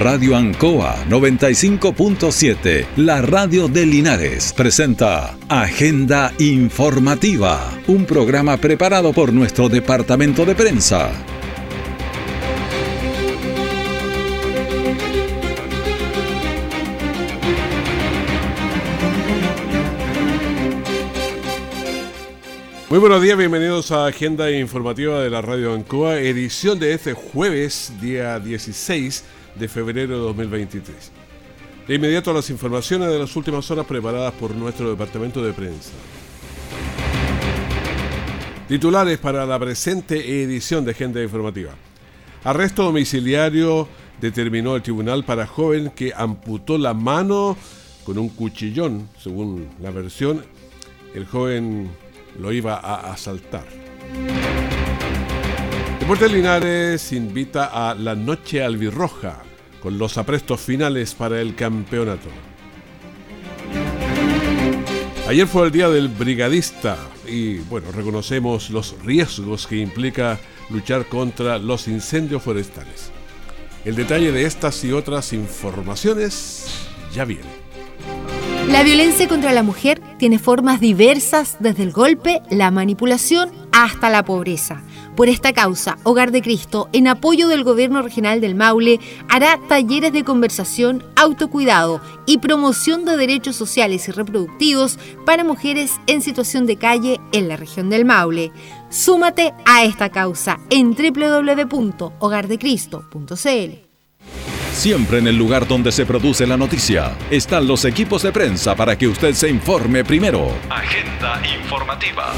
Radio Ancoa 95.7, la radio de Linares, presenta Agenda Informativa, un programa preparado por nuestro departamento de prensa. Muy buenos días, bienvenidos a Agenda Informativa de la Radio Ancoa, edición de este jueves, día 16 de febrero de 2023. De inmediato las informaciones de las últimas horas preparadas por nuestro departamento de prensa. Titulares para la presente edición de Agenda Informativa. Arresto domiciliario determinó el tribunal para joven que amputó la mano con un cuchillón, según la versión. El joven lo iba a asaltar. Deportes Linares invita a la Noche Albirroja con los aprestos finales para el campeonato. Ayer fue el día del brigadista y bueno, reconocemos los riesgos que implica luchar contra los incendios forestales. El detalle de estas y otras informaciones ya viene. La violencia contra la mujer tiene formas diversas desde el golpe, la manipulación hasta la pobreza. Por esta causa, Hogar de Cristo, en apoyo del Gobierno Regional del Maule, hará talleres de conversación, autocuidado y promoción de derechos sociales y reproductivos para mujeres en situación de calle en la región del Maule. Súmate a esta causa en www.hogardecristo.cl. Siempre en el lugar donde se produce la noticia están los equipos de prensa para que usted se informe primero. Agenda informativa.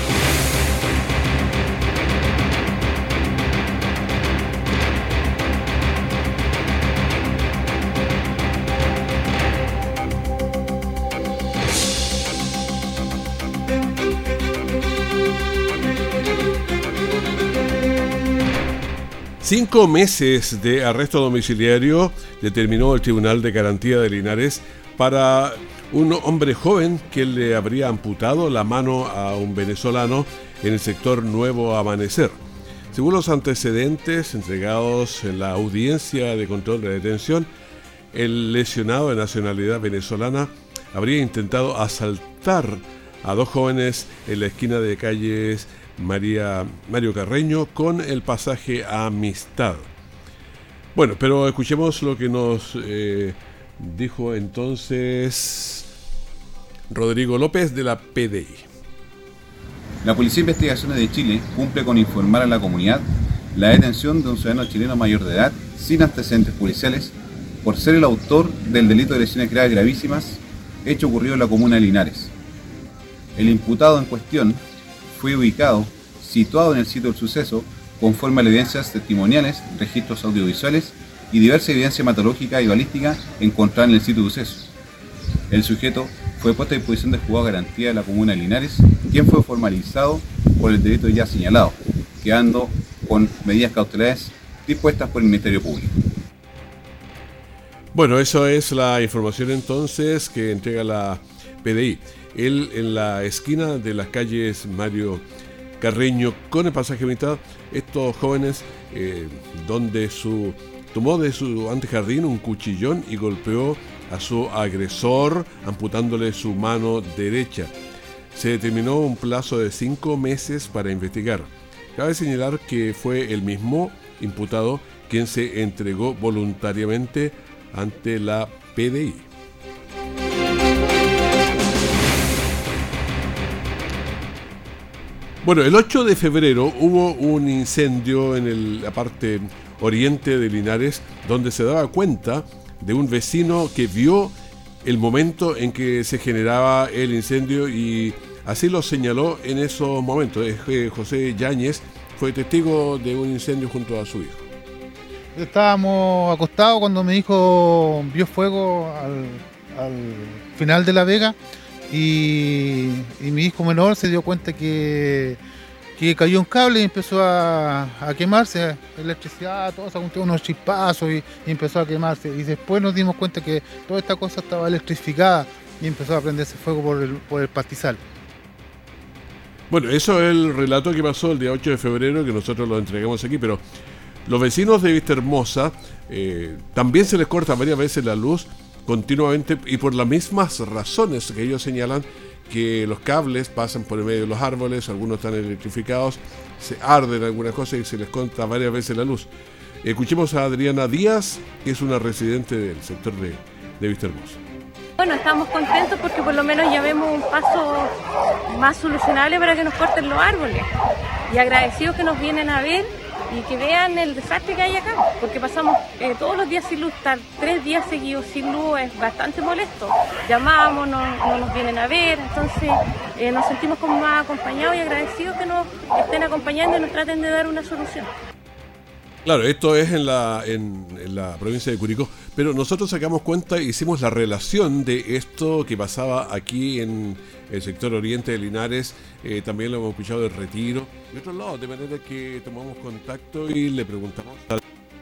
Cinco meses de arresto domiciliario determinó el Tribunal de Garantía de Linares para un hombre joven que le habría amputado la mano a un venezolano en el sector Nuevo Amanecer. Según los antecedentes entregados en la audiencia de control de detención, el lesionado de nacionalidad venezolana habría intentado asaltar a dos jóvenes en la esquina de calles María, Mario Carreño con el pasaje Amistad. Bueno, pero escuchemos lo que nos eh, dijo entonces Rodrigo López de la PDI. La Policía de Investigaciones de Chile cumple con informar a la comunidad la detención de un ciudadano chileno mayor de edad sin antecedentes policiales por ser el autor del delito de lesiones graves gravísimas hecho ocurrido en la comuna de Linares. El imputado en cuestión fue ubicado, situado en el sitio del suceso, conforme a las evidencias testimoniales, registros audiovisuales y diversa evidencia hematológica y balística encontrada en el sitio del suceso. El sujeto fue puesto a disposición de juzgado garantía de la comuna de Linares, quien fue formalizado por el delito ya señalado, quedando con medidas cautelares dispuestas por el Ministerio Público. Bueno, eso es la información entonces que entrega la PDI. Él en la esquina de las calles Mario Carreño con el pasaje mitad, estos jóvenes eh, donde su tomó de su antejardín un cuchillón y golpeó a su agresor amputándole su mano derecha. Se determinó un plazo de cinco meses para investigar. Cabe señalar que fue el mismo imputado quien se entregó voluntariamente ante la PDI. Bueno, el 8 de febrero hubo un incendio en la parte oriente de Linares donde se daba cuenta de un vecino que vio el momento en que se generaba el incendio y así lo señaló en esos momentos. José Yáñez fue testigo de un incendio junto a su hijo. Estábamos acostados cuando mi hijo vio fuego al final de la vega y, mi hijo menor se dio cuenta que, cayó un cable y empezó a, quemarse, electricidad, todo eso, unos chispazos y, empezó a quemarse. Y después nos dimos cuenta que toda esta cosa estaba electrificada y empezó a prenderse fuego por el, por el pastizal. Bueno, eso es el relato que pasó el día 8 de febrero, que nosotros lo entregamos aquí, pero Los vecinos de Vista Hermosa eh, también se les corta varias veces la luz continuamente y por las mismas razones que ellos señalan que los cables pasan por el medio de los árboles, algunos están electrificados, se arden algunas cosas y se les corta varias veces la luz. Escuchemos a Adriana Díaz, que es una residente del sector de, de Vista Hermosa. Bueno, estamos contentos porque por lo menos ya vemos un paso más solucionable para que nos corten los árboles. Y agradecidos que nos vienen a ver y que vean el desastre que hay acá, porque pasamos eh, todos los días sin luz, estar tres días seguidos sin luz es bastante molesto. Llamamos, no, nos vienen a ver, entonces eh, nos sentimos como más acompañados y agradecidos que nos estén acompañando y nos traten de dar una solución. Claro, esto es en la, en, la provincia de Curicó, pero nosotros sacamos cuenta, hicimos la relación de esto que pasaba aquí en el sector oriente de Linares, eh, también lo hemos escuchado del retiro, de otro lado, de manera que tomamos contacto y le preguntamos al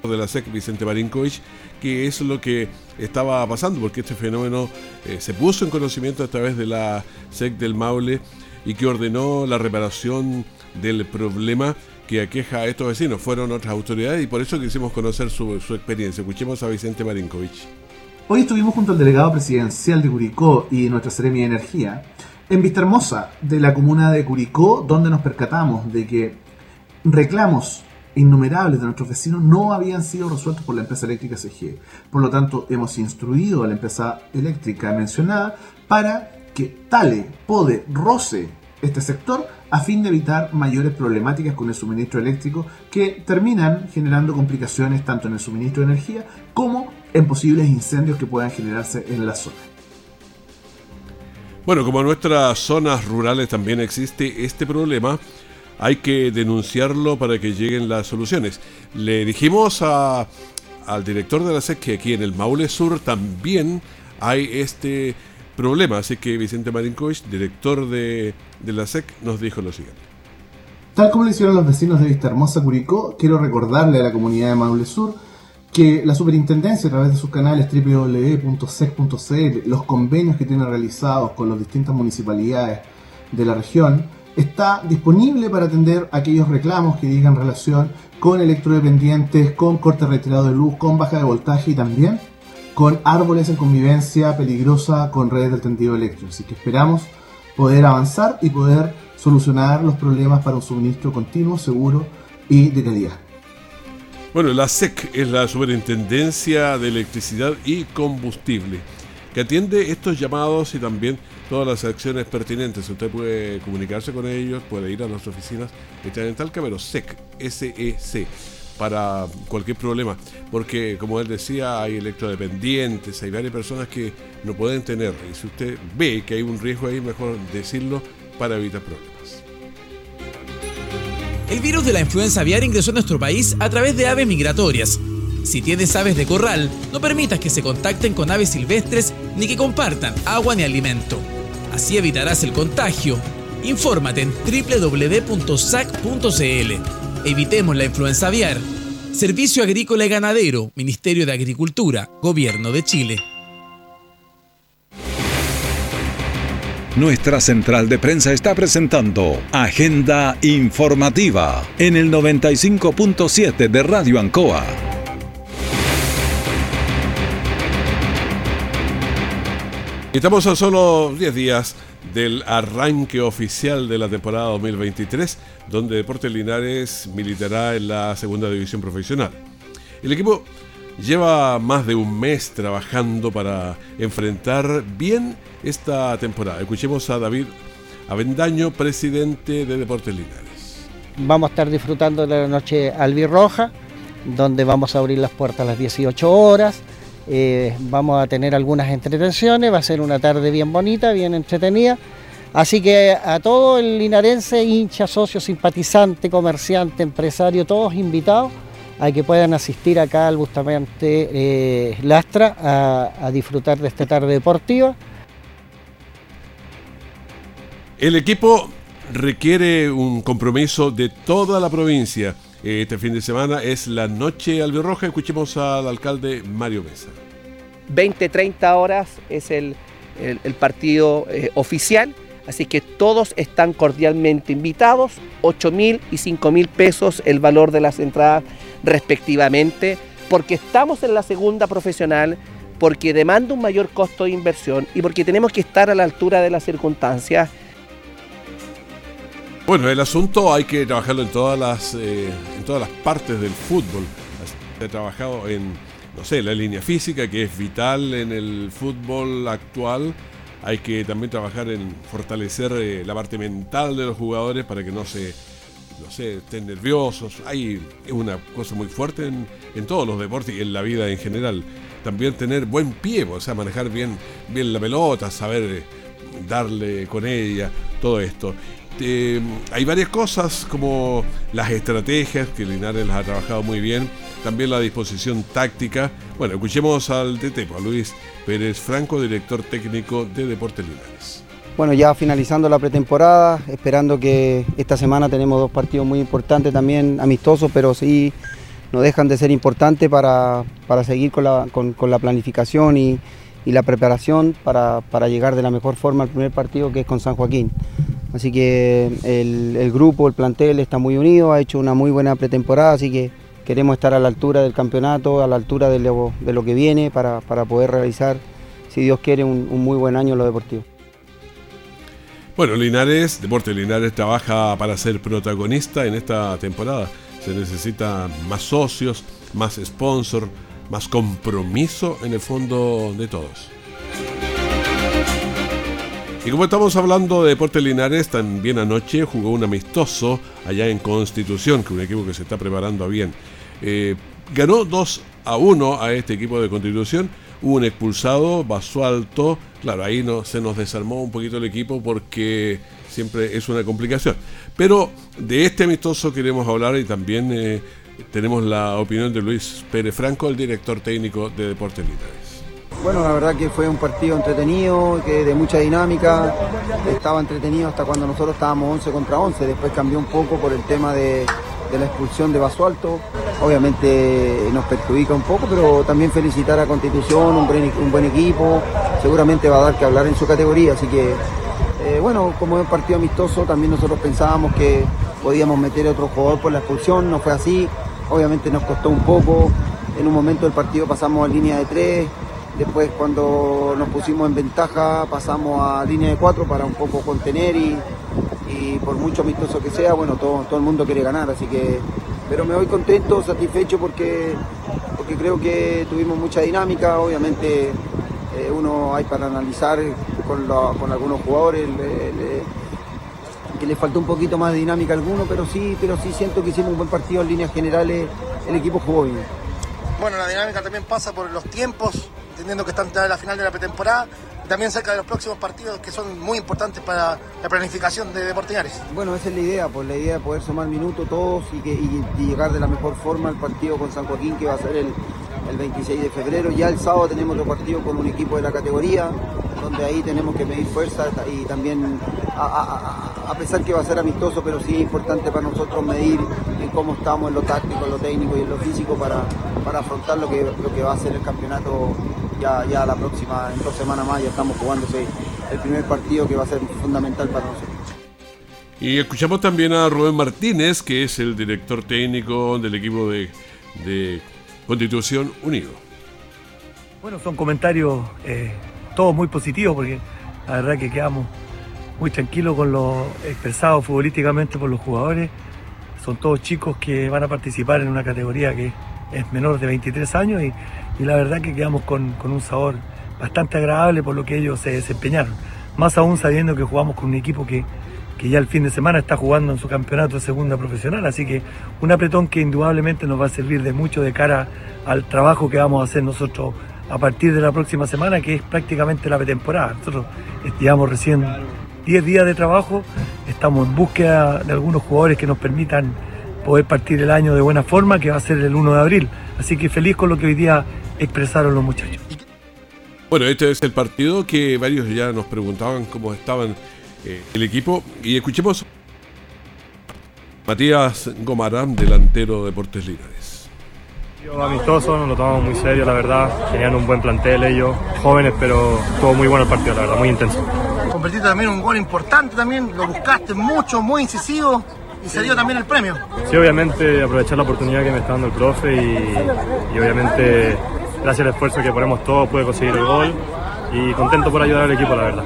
de la SEC, Vicente Marinkovic, qué es lo que estaba pasando, porque este fenómeno eh, se puso en conocimiento a través de la SEC del Maule y que ordenó la reparación del problema que aqueja a estos vecinos. Fueron otras autoridades y por eso quisimos conocer su, experiencia. Escuchemos a Vicente Marinkovic. Hoy estuvimos junto al delegado presidencial de Curicó y nuestra Seremia de Energía en Vista Hermosa de la comuna de Curicó, donde nos percatamos de que reclamos innumerables de nuestros vecinos no habían sido resueltos por la empresa eléctrica CG. Por lo tanto, hemos instruido a la empresa eléctrica mencionada para que tale, pode, roce este sector a fin de evitar mayores problemáticas con el suministro eléctrico que terminan generando complicaciones tanto en el suministro de energía como en posibles incendios que puedan generarse en la zona. Bueno, como en nuestras zonas rurales también existe este problema, hay que denunciarlo para que lleguen las soluciones. Le dijimos al director de la SEC que aquí en el Maule Sur también hay este problema. Así que Vicente Marinkovic, director de, la SEC, nos dijo lo siguiente. Tal como lo hicieron los vecinos de Vista Hermosa Curicó, quiero recordarle a la comunidad de Maule Sur que la superintendencia a través de sus canales www.sec.cl, los convenios que tiene realizados con las distintas municipalidades de la región, está disponible para atender aquellos reclamos que digan relación con electrodependientes, con corte retirado de luz, con baja de voltaje y también con árboles en convivencia peligrosa con redes del tendido eléctrico. Así que esperamos poder avanzar y poder solucionar los problemas para un suministro continuo, seguro y de calidad. Bueno, la SEC es la Superintendencia de Electricidad y Combustible, que atiende estos llamados y también todas las acciones pertinentes. Usted puede comunicarse con ellos, puede ir a nuestras oficinas que están en Talca, pero SEC, S-E-C para cualquier problema. Porque, como él decía, hay electrodependientes, hay varias personas que no pueden tener. Y si usted ve que hay un riesgo ahí, mejor decirlo para evitar problemas. El virus de la influenza aviar ingresó a nuestro país a través de aves migratorias. Si tienes aves de corral, no permitas que se contacten con aves silvestres ni que compartan agua ni alimento. Así evitarás el contagio. Infórmate en www.sac.cl Evitemos la influenza aviar. Servicio Agrícola y Ganadero, Ministerio de Agricultura, Gobierno de Chile. Nuestra central de prensa está presentando Agenda Informativa en el 95.7 de Radio Ancoa. Estamos a solo 10 días del arranque oficial de la temporada 2023, donde Deportes Linares militará en la segunda división profesional. El equipo lleva más de un mes trabajando para enfrentar bien esta temporada. Escuchemos a David Avendaño, presidente de Deportes Linares. Vamos a estar disfrutando de la noche albirroja, donde vamos a abrir las puertas a las 18 horas eh, vamos a tener algunas entretenciones, va a ser una tarde bien bonita, bien entretenida. Así que a todo el linarense, hincha, socio, simpatizante, comerciante, empresario, todos invitados a que puedan asistir acá al Bustamante eh, Lastra a, disfrutar de esta tarde deportiva. El equipo requiere un compromiso de toda la provincia. Este fin de semana es la noche albirroja. Escuchemos al alcalde Mario Mesa. 20-30 horas es el, partido eh, oficial, así que todos están cordialmente invitados. 8 mil y 5 mil pesos el valor de las entradas respectivamente, porque estamos en la segunda profesional, porque demanda un mayor costo de inversión y porque tenemos que estar a la altura de las circunstancias. Bueno, el asunto hay que trabajarlo en todas las, eh, en todas las partes del fútbol. He trabajado en, no sé, la línea física, que es vital en el fútbol actual. Hay que también trabajar en fortalecer eh, la parte mental de los jugadores para que no se no sé, estén nerviosos. Hay una cosa muy fuerte en, todos los deportes y en la vida en general. También tener buen pie, o sea, manejar bien, bien la pelota, saber eh, darle con ella, todo esto. Hay varias cosas como las estrategias, que Linares las ha trabajado muy bien, también la disposición táctica. Bueno, escuchemos al DT, a Luis Pérez Franco, director técnico de Deportes Linares. Bueno, ya finalizando la pretemporada, esperando que esta semana tenemos dos partidos muy importantes también, amistosos, pero sí no dejan de ser importantes para, para seguir con la, con, con la planificación y, y, la preparación para, para, llegar de la mejor forma al primer partido que es con San Joaquín. Así que el, el grupo, el plantel está muy unido, ha hecho una muy buena pretemporada, así que queremos estar a la altura del campeonato, a la altura de lo, de lo que viene para, para, poder realizar, si Dios quiere, un, muy buen año en lo deportivo. Bueno, Linares, Deporte Linares trabaja para ser protagonista en esta temporada. Se necesita más socios, más sponsor, más compromiso en el fondo de todos. Y como estamos hablando de Deporte Linares, también anoche jugó un amistoso allá en Constitución, que es un equipo que se está preparando bien. Eh, ganó 2 a 1 a este equipo de Constitución. Hubo un expulsado, Basualto. Claro, ahí se nos desarmó un poquito el equipo porque siempre es una complicación. Pero de este amistoso queremos hablar y también eh, tenemos la opinión de Luis Pérez Franco, el director técnico de Deportes Linares. Bueno, la verdad que fue un partido entretenido, que de mucha dinámica, estaba entretenido hasta cuando nosotros estábamos 11 contra 11, después cambió un poco por el tema de, de la expulsión de Basualto. Obviamente nos perjudica un poco, pero también felicitar a Constitución, un buen, un buen equipo, seguramente va a dar que hablar en su categoría, así que eh, bueno, como es un partido amistoso, también nosotros pensábamos que podíamos meter a otro jugador por la expulsión, no fue así, obviamente nos costó un poco, en un momento del partido pasamos a línea de tres, después cuando nos pusimos en ventaja pasamos a línea de cuatro para un poco contener y, y por mucho amistoso que sea, bueno, todo, todo el mundo quiere ganar, así que, pero me voy contento, satisfecho porque, porque creo que tuvimos mucha dinámica, obviamente eh, uno hay para analizar con, con algunos jugadores, le, que le faltó un poquito más de dinámica a alguno, pero sí, pero sí siento que hicimos un buen partido en líneas generales, el equipo jugó bien. Bueno, la dinámica también pasa por los tiempos, entendiendo que están en la final de la pretemporada, también cerca de los próximos partidos que son muy importantes para la planificación de Deportigares. Bueno, esa es la idea, pues la idea de poder sumar minutos todos y, que, y, llegar de la mejor forma al partido con San Joaquín que va a ser el, el 26 de febrero. Ya el sábado tenemos otro partido con un equipo de la categoría, donde ahí tenemos que medir fuerza y también, a, a, a, pesar que va a ser amistoso, pero sí es importante para nosotros medir cómo estamos en lo táctico, en lo técnico y en lo físico para, para afrontar lo que, lo que va a ser el campeonato ya, ya la próxima, en dos semanas más, ya estamos jugándose el primer partido que va a ser fundamental para nosotros. Y escuchamos también a Rubén Martínez, que es el director técnico del equipo de, de Constitución Unido. Bueno, son comentarios eh, todos muy positivos porque la verdad que quedamos muy tranquilos con lo expresado futbolísticamente por los jugadores. Son todos chicos que van a participar en una categoría que es menor de 23 años y, y la verdad que quedamos con, con, un sabor bastante agradable por lo que ellos se desempeñaron. Más aún sabiendo que jugamos con un equipo que, que ya el fin de semana está jugando en su campeonato de segunda profesional, así que un apretón que indudablemente nos va a servir de mucho de cara al trabajo que vamos a hacer nosotros a partir de la próxima semana, que es prácticamente la pretemporada. Nosotros llevamos recién 10 días de trabajo, estamos en búsqueda de algunos jugadores que nos permitan poder partir el año de buena forma, que va a ser el 1 de abril. Así que feliz con lo que hoy día expresaron los muchachos. Bueno, este es el partido que varios ya nos preguntaban cómo estaban eh, el equipo y escuchemos Matías Gomarán, delantero de Deportes Linares. Amistoso, nos lo tomamos muy serio, la verdad. Tenían un buen plantel ellos, jóvenes, pero todo muy bueno el partido, la verdad, muy intenso. Convertiste también un gol importante también, lo buscaste mucho, muy incisivo. y se dio también el premio. Sí, obviamente aprovechar la oportunidad que me está dando el profe y, obviamente gracias al esfuerzo que ponemos todos pude conseguir el gol y contento por ayudar al equipo, la verdad.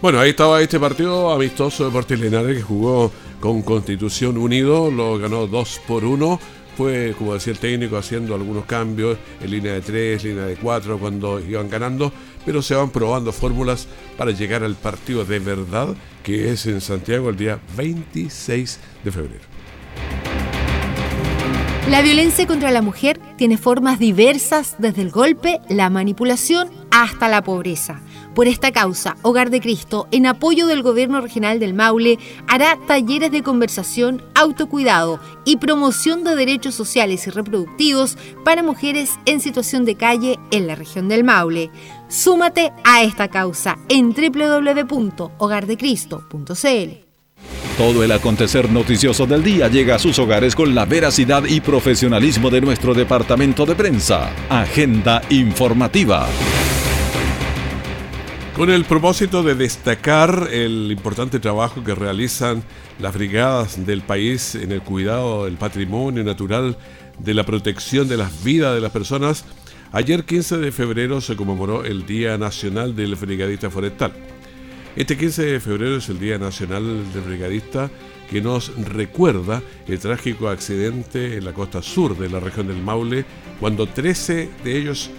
Bueno, ahí estaba este partido amistoso de Deportes Linares que jugó con Constitución Unido, lo ganó 2 por 1 fue, como decía el técnico, haciendo algunos cambios en línea de 3, línea de 4 cuando iban ganando, pero se van probando fórmulas para llegar al partido de verdad que es en Santiago el día 26 de febrero. La violencia contra la mujer tiene formas diversas desde el golpe, la manipulación hasta la pobreza. Por esta causa, Hogar de Cristo, en apoyo del Gobierno Regional del Maule, hará talleres de conversación, autocuidado y promoción de derechos sociales y reproductivos para mujeres en situación de calle en la región del Maule. Súmate a esta causa en www.hogardecristo.cl. Todo el acontecer noticioso del día llega a sus hogares con la veracidad y profesionalismo de nuestro departamento de prensa. Agenda informativa. Con el propósito de destacar el importante trabajo que realizan las brigadas del país en el cuidado del patrimonio natural, de la protección de las vidas de las personas, ayer 15 de febrero se conmemoró el Día Nacional del Brigadista Forestal. Este 15 de febrero es el Día Nacional del Brigadista que nos recuerda el trágico accidente en la costa sur de la región del Maule, cuando 13 de ellos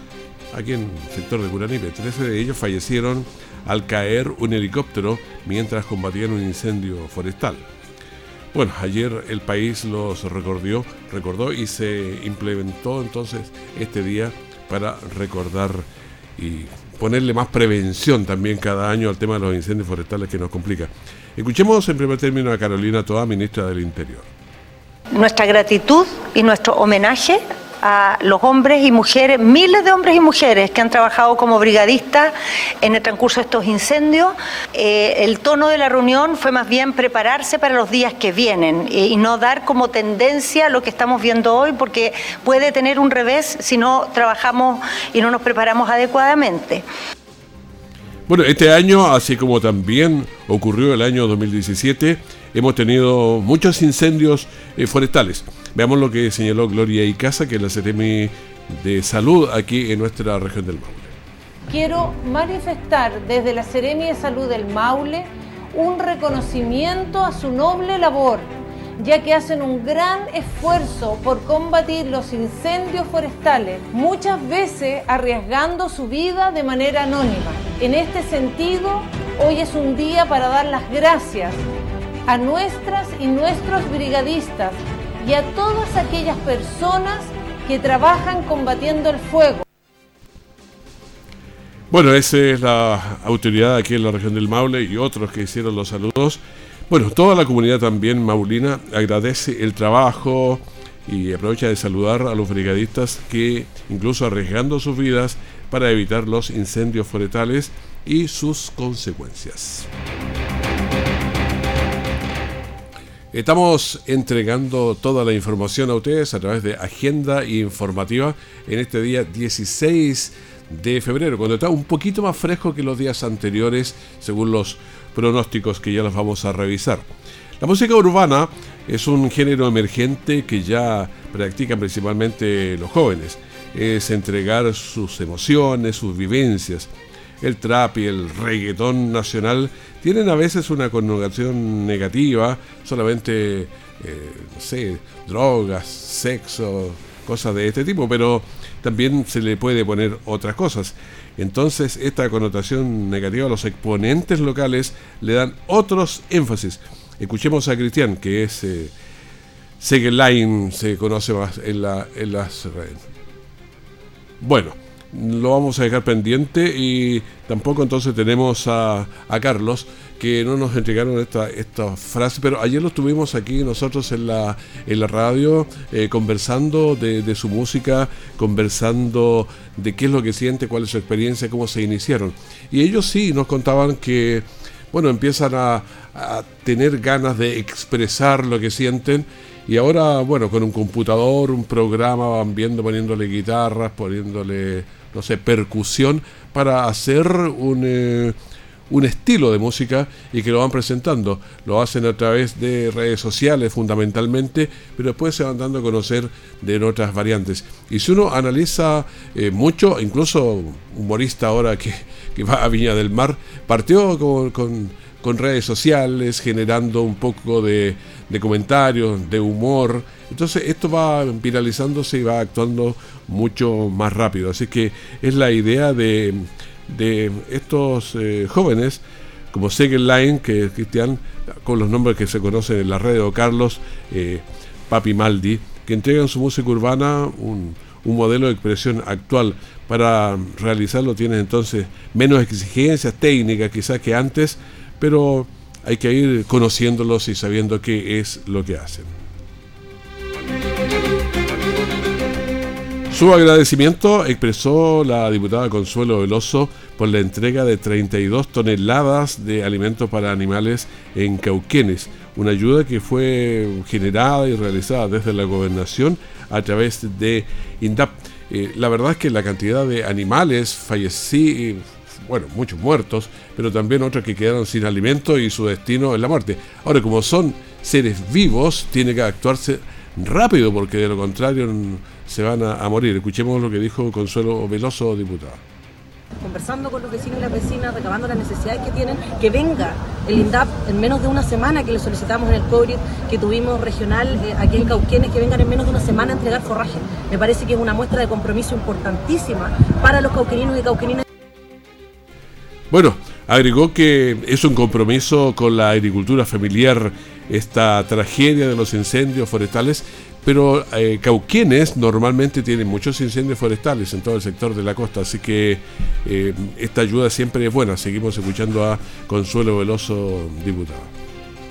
aquí en el sector de Curanipe. 13 de ellos fallecieron al caer un helicóptero mientras combatían un incendio forestal. Bueno, ayer el país los recordó, recordó y se implementó entonces este día para recordar y ponerle más prevención también cada año al tema de los incendios forestales que nos complica. Escuchemos en primer término a Carolina Toa, ministra del Interior. Nuestra gratitud y nuestro homenaje a los hombres y mujeres, miles de hombres y mujeres que han trabajado como brigadistas en el transcurso de estos incendios. Eh, el tono de la reunión fue más bien prepararse para los días que vienen eh, y no dar como tendencia lo que estamos viendo hoy, porque puede tener un revés si no trabajamos y no nos preparamos adecuadamente. Bueno, este año, así como también ocurrió el año 2017, hemos tenido muchos incendios eh, forestales. Veamos lo que señaló Gloria Icaza, que es la CTM de Salud aquí en nuestra región del Maule. Quiero manifestar desde la Seremi de Salud del Maule un reconocimiento a su noble labor, ya que hacen un gran esfuerzo por combatir los incendios forestales, muchas veces arriesgando su vida de manera anónima. En este sentido, hoy es un día para dar las gracias a nuestras y nuestros brigadistas y a todas aquellas personas que trabajan combatiendo el fuego. Bueno, esa es la autoridad aquí en la región del Maule y otros que hicieron los saludos. Bueno, toda la comunidad también maulina agradece el trabajo y aprovecha de saludar a los brigadistas que, incluso arriesgando sus vidas para evitar los incendios forestales y sus consecuencias. Estamos entregando toda la información a ustedes a través de Agenda Informativa en este día 16 de febrero, cuando está un poquito más fresco que los días anteriores, según los pronósticos que ya los vamos a revisar. La música urbana es un género emergente que ya practican principalmente los jóvenes. Es entregar sus emociones, sus vivencias, el trap y el reggaetón nacional tienen a veces una connotación negativa, solamente, eh, no sé, drogas, sexo, cosas de este tipo, pero también se le puede poner otras cosas. Entonces, esta connotación negativa a los exponentes locales le dan otros énfasis. Escuchemos a Cristian, que es eh, Line, se conoce más en, la, en las redes. Bueno lo vamos a dejar pendiente y tampoco entonces tenemos a, Carlos que no nos entregaron esta, esta frase, pero ayer lo tuvimos aquí nosotros en la, en la radio eh, conversando de, su música, conversando de qué es lo que siente, cuál es su experiencia, cómo se iniciaron. Y ellos sí nos contaban que, bueno, empiezan a tener ganas de expresar lo que sienten y ahora, bueno, con un computador, un programa, van viendo, poniéndole guitarras, poniéndole no sé, percusión para hacer un, eh, un estilo de música y que lo van presentando. Lo hacen a través de redes sociales fundamentalmente, pero después se van dando a conocer de otras variantes. Y si uno analiza eh, mucho, incluso humorista ahora que, va a Viña del Mar, partió con, con, redes sociales, generando un poco de, comentarios, de humor. Entonces esto va viralizándose y va actuando mucho más rápido. Así que es la idea de de estos eh, jóvenes, como Segel Line, que es Cristian, con los nombres que se conocen en la red, o Carlos eh, Papi Maldi, que entregan su música urbana un, un modelo de expresión actual. Para realizarlo tienen entonces menos exigencias técnicas quizás que antes, pero hay que ir conociéndolos y sabiendo qué es lo que hacen. Su agradecimiento expresó la diputada Consuelo Veloso por la entrega de 32 toneladas de alimentos para animales en Cauquenes, una ayuda que fue generada y realizada desde la gobernación a través de INDAP. Eh, la verdad es que la cantidad de animales fallecidos, bueno, muchos muertos, pero también otros que quedaron sin alimento y su destino es la muerte. Ahora, como son seres vivos, tiene que actuarse rápido porque de lo contrario se van a, morir. Escuchemos lo que dijo Consuelo Veloso, diputada conversando con los vecinos y las vecinas, recabando las necesidades que tienen, que venga el INDAP en menos de una semana que le solicitamos en el COVID que tuvimos regional eh, aquí en Cauquenes, que vengan en menos de una semana a entregar forraje. Me parece que es una muestra de compromiso importantísima para los cauqueninos y cauqueninas. Bueno, agregó que es un compromiso con la agricultura familiar esta tragedia de los incendios forestales pero eh, Cauquienes normalmente tiene muchos incendios forestales en todo el sector de la costa, así que eh, esta ayuda siempre es buena. Seguimos escuchando a Consuelo Veloso, diputado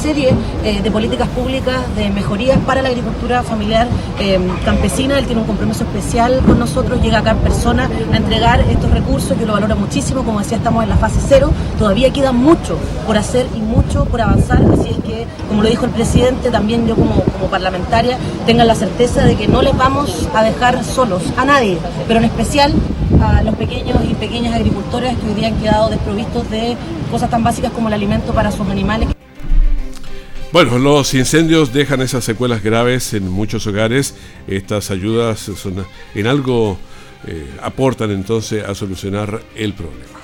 serie eh, de políticas públicas de mejorías para la agricultura familiar eh, campesina. Él tiene un compromiso especial con nosotros, llega acá en persona a entregar estos recursos, yo lo valoro muchísimo, como decía, estamos en la fase cero, todavía queda mucho por hacer y mucho por avanzar, así es que, como lo dijo el presidente, también yo como, como parlamentaria, tengan la certeza de que no les vamos a dejar solos a nadie, pero en especial a los pequeños y pequeñas agricultores que hoy día han quedado desprovistos de cosas tan básicas como el alimento para sus animales. Bueno, los incendios dejan esas secuelas graves en muchos hogares. Estas ayudas son, en algo eh, aportan entonces a solucionar el problema.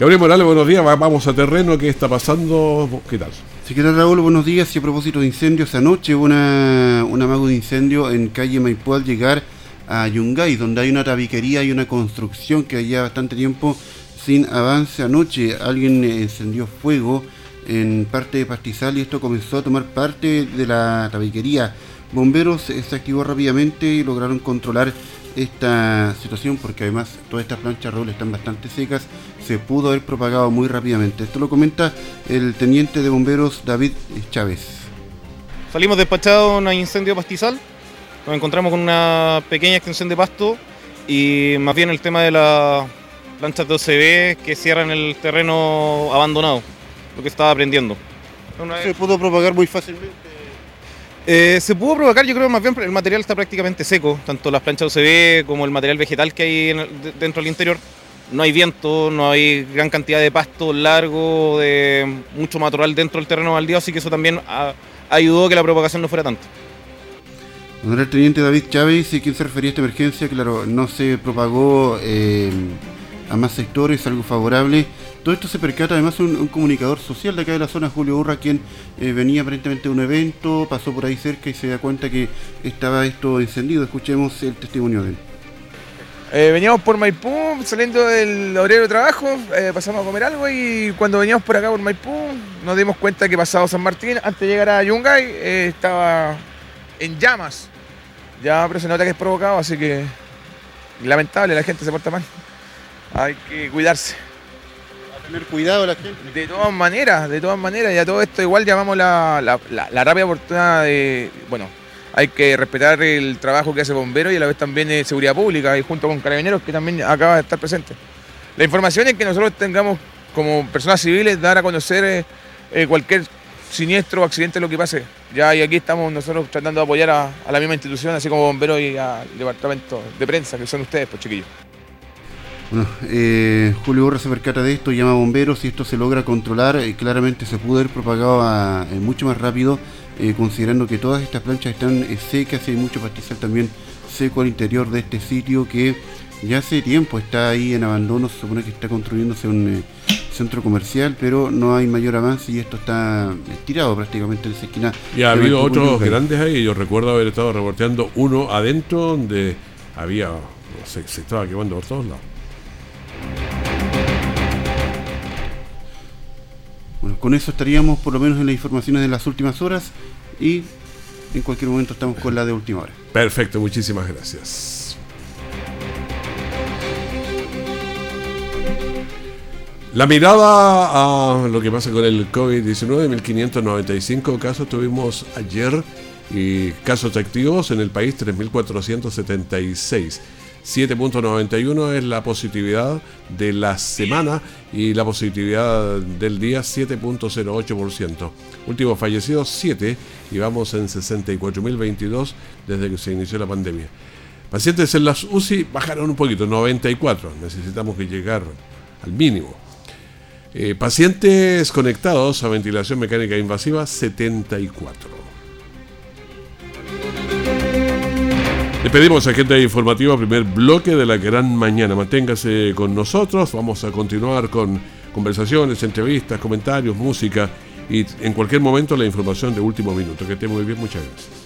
Gabriel Morales, buenos días. Vamos a terreno. ¿Qué está pasando? ¿Qué tal? Sí, ¿qué tal Raúl? Buenos días. Y a propósito de incendios, anoche hubo una, un amago de incendio en calle Maipú al llegar a Yungay, donde hay una tabiquería y una construcción que había bastante tiempo sin avance. Anoche alguien encendió fuego en parte de Pastizal y esto comenzó a tomar parte de la tabiquería. Bomberos se activó rápidamente y lograron controlar esta situación porque además todas estas planchas Raúl están bastante secas, se pudo haber propagado muy rápidamente. Esto lo comenta el teniente de bomberos David Chávez. Salimos despachados a un incendio pastizal, nos encontramos con una pequeña extensión de pasto y más bien el tema de la planchas de OCB que cierran el terreno abandonado, lo que estaba aprendiendo. ¿Se pudo propagar muy fácilmente? Eh, se pudo propagar, yo creo más bien el material está prácticamente seco, tanto las planchas OCB como el material vegetal que hay dentro del interior. No hay viento, no hay gran cantidad de pasto largo, de mucho matorral dentro del terreno baldío, así que eso también ayudó a que la propagación no fuera tanto. el teniente David Chávez, ¿quién se refería a esta emergencia? Claro, no se propagó eh, a más sectores, algo favorable. Todo esto se percata además un, un comunicador social de acá de la zona, Julio Urra, quien eh, venía aparentemente de un evento, pasó por ahí cerca y se da cuenta que estaba esto encendido. Escuchemos el testimonio de él. Eh, veníamos por Maipú, saliendo del horario de trabajo, eh, pasamos a comer algo y cuando veníamos por acá por Maipú nos dimos cuenta que pasado San Martín, antes de llegar a Yungay, estaba en llamas. Ya, pero se nota que es provocado, así que lamentable, la gente se porta mal hay que cuidarse. A tener cuidado la gente. De todas maneras, de todas maneras, y a todo esto igual llamamos la, la, rápida oportunidad de, bueno, hay que respetar el trabajo que hace bombero y a la vez también de seguridad pública y junto con carabineros que también acaba de estar presente. La información es que nosotros tengamos como personas civiles dar a conocer eh, eh, cualquier siniestro o accidente lo que pase. Ya y aquí estamos nosotros tratando de apoyar a, la misma institución, así como bomberos y al departamento de prensa, que son ustedes, pues chiquillos. Bueno, eh, Julio Borra se percata de esto, llama a bomberos y esto se logra controlar. eh, claramente se pudo haber propagado a- eh, mucho más rápido, eh, considerando que todas estas planchas están secas y hay mucho pastizal también seco al interior de este sitio que ya hace tiempo está ahí en abandono. Se supone que está construyéndose un centro comercial, pero no hay mayor avance y esto está tirado prácticamente en esa esquina. Y ha habido otros grandes ahí. Yo recuerdo haber estado reporteando uno adentro donde había. no sé, se estaba quemando por todos lados. Con eso estaríamos por lo menos en las informaciones de las últimas horas y en cualquier momento estamos con la de última hora. Perfecto, muchísimas gracias. La mirada a lo que pasa con el COVID-19, 1595 casos tuvimos ayer y casos activos en el país 3476. 7.91 es la positividad de la semana y la positividad del día 7.08%. Últimos fallecidos 7 y vamos en 64.022 desde que se inició la pandemia. Pacientes en las UCI bajaron un poquito, 94. Necesitamos que llegar al mínimo. Eh, pacientes conectados a ventilación mecánica invasiva, 74. Despedimos agenda informativa, primer bloque de la gran mañana. Manténgase con nosotros, vamos a continuar con conversaciones, entrevistas, comentarios, música y en cualquier momento la información de último minuto. Que esté muy bien, muchas gracias.